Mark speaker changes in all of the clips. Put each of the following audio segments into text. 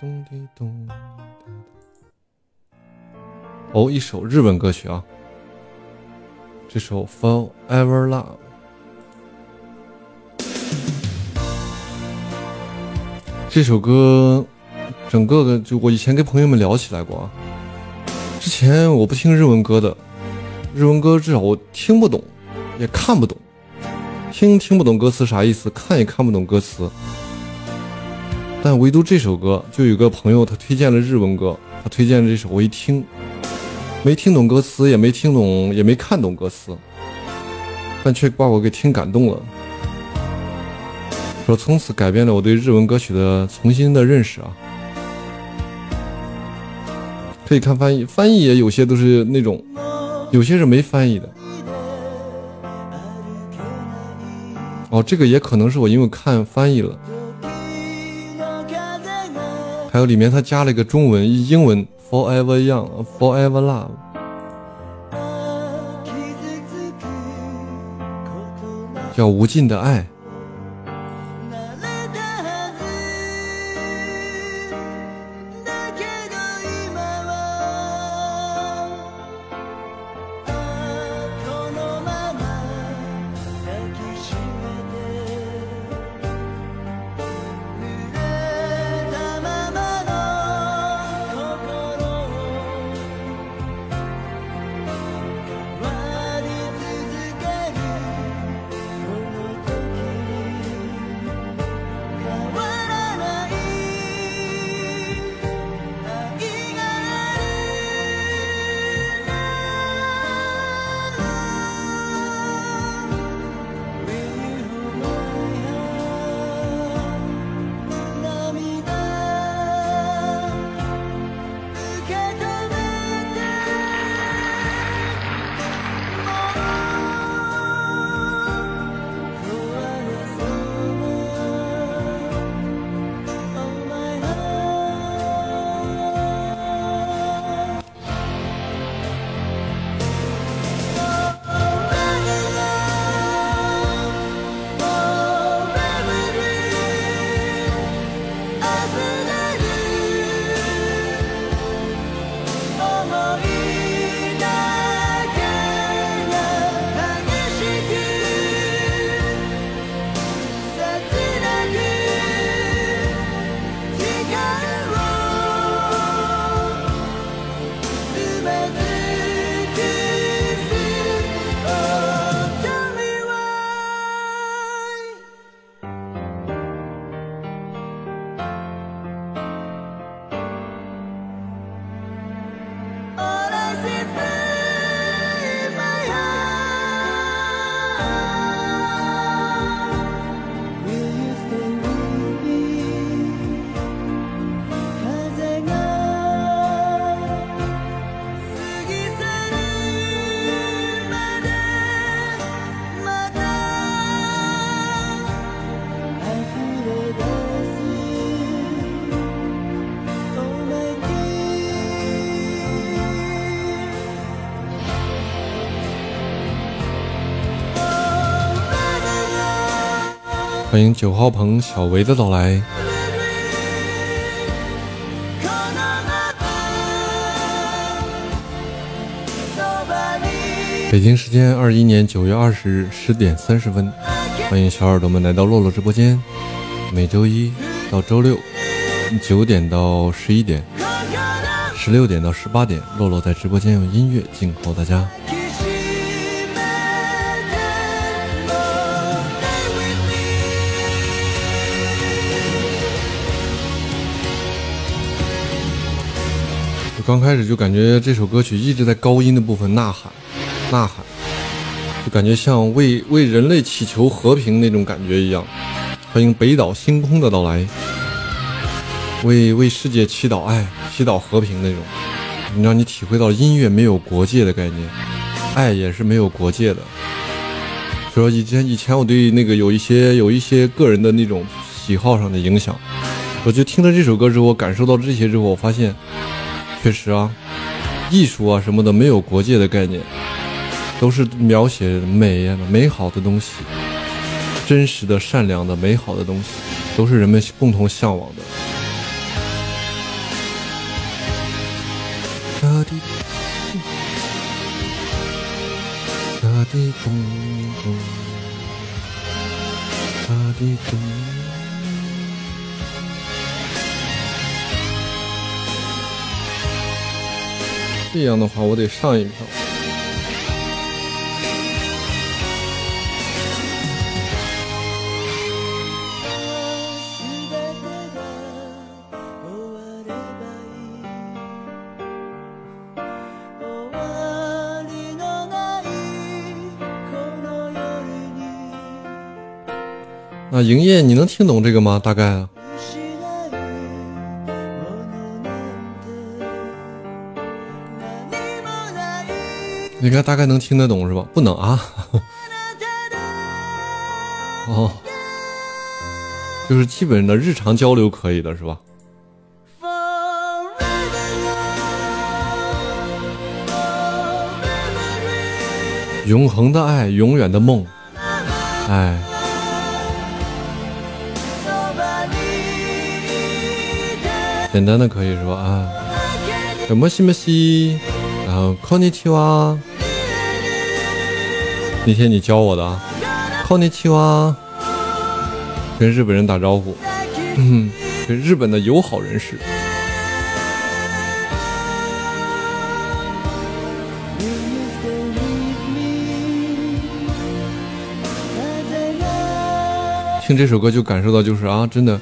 Speaker 1: 咚滴咚。哦，一首日文歌曲啊，这首《Forever Love》。这首歌，整个的就我以前跟朋友们聊起来过啊。之前我不听日文歌的，日文歌至少我听不懂，也看不懂，听听不懂歌词啥意思，看也看不懂歌词。但唯独这首歌，就有个朋友他推荐了日文歌，他推荐这首，我一听，没听懂歌词，也没听懂，也没看懂歌词，但却把我给听感动了。说从此改变了我对日文歌曲的重新的认识啊！可以看翻译，翻译也有些都是那种，有些是没翻译的。哦，这个也可能是我因为看翻译了。还有里面他加了一个中文、英文，Forever Young，Forever Love，叫无尽的爱。欢迎九号棚小维的到来。北京时间二一年九月二十日十点三十分，欢迎小耳朵们来到洛洛直播间。每周一到周六九点到十一点，十六点到十八点，洛洛在直播间用音乐静候大家。刚开始就感觉这首歌曲一直在高音的部分呐喊，呐喊，就感觉像为为人类祈求和平那种感觉一样。欢迎北岛星空的到来，为为世界祈祷爱、祈祷和平那种，让你体会到音乐没有国界的概念，爱也是没有国界的。说以前以前我对那个有一些有一些个人的那种喜好上的影响，我就听了这首歌之后，感受到这些之后，我发现。确实啊艺术啊什么的没有国界的概念都是描写美呀美好的东西真实的善良的美好的东西都是人们共同向往的。
Speaker 2: 哒滴哒滴咚咚哒滴咚。这样的话，我得上一票。那营业，你能听懂这个吗？大概啊？应该大概能听得懂是吧？不能啊？哦，就是基本的日常交流可以的是吧？永恒的爱，永远的梦，哎。简单的可以是吧？啊，什么西么西，然后康尼提哇那天你教我的啊，konnichiwa，跟日本人打招呼，嗯，跟日本的友好人士。听这首歌就感受到就是啊，真的。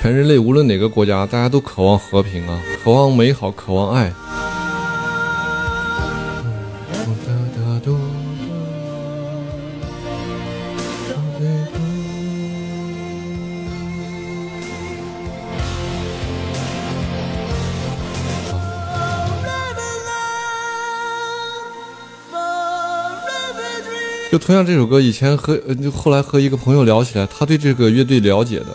Speaker 2: 全人类无论哪个国家，大家都渴望和平啊，渴望美好，渴望爱。就同样这首歌，以前和就后来和一个朋友聊起来，他对这个乐队了解的。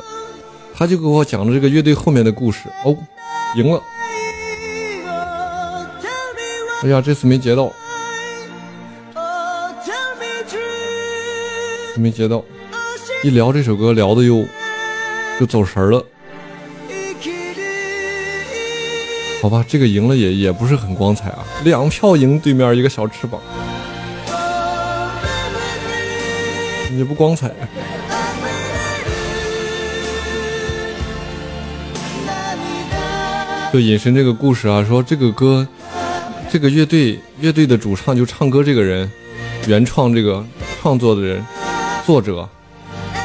Speaker 2: 他就给我讲了这个乐队后面的故事哦，赢了！哎呀，这次没接到，没接到。一聊这首歌，聊的又又走神了。好吧，这个赢了也也不是很光彩啊，两票赢对面一个小翅膀，也不光彩。就隐身这个故事啊，说这个歌，这个乐队乐队的主唱就唱歌这个人，原创这个创作的人，作者，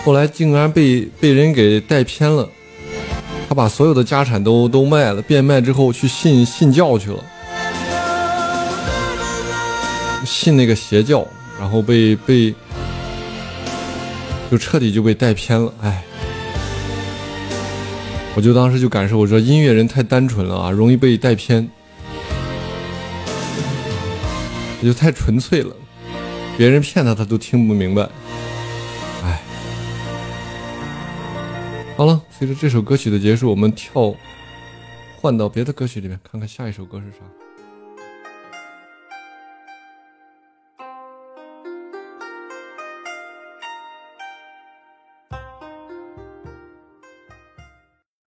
Speaker 2: 后来竟然被被人给带偏了，他把所有的家产都都卖了，变卖之后去信信教去了，信那个邪教，然后被被就彻底就被带偏了，哎。我就当时就感受，我说音乐人太单纯了啊，容易被带偏，也就太纯粹了，别人骗他他都听不明白，哎，好了，随着这首歌曲的结束，我们跳换到别的歌曲里面，看看下一首歌是啥。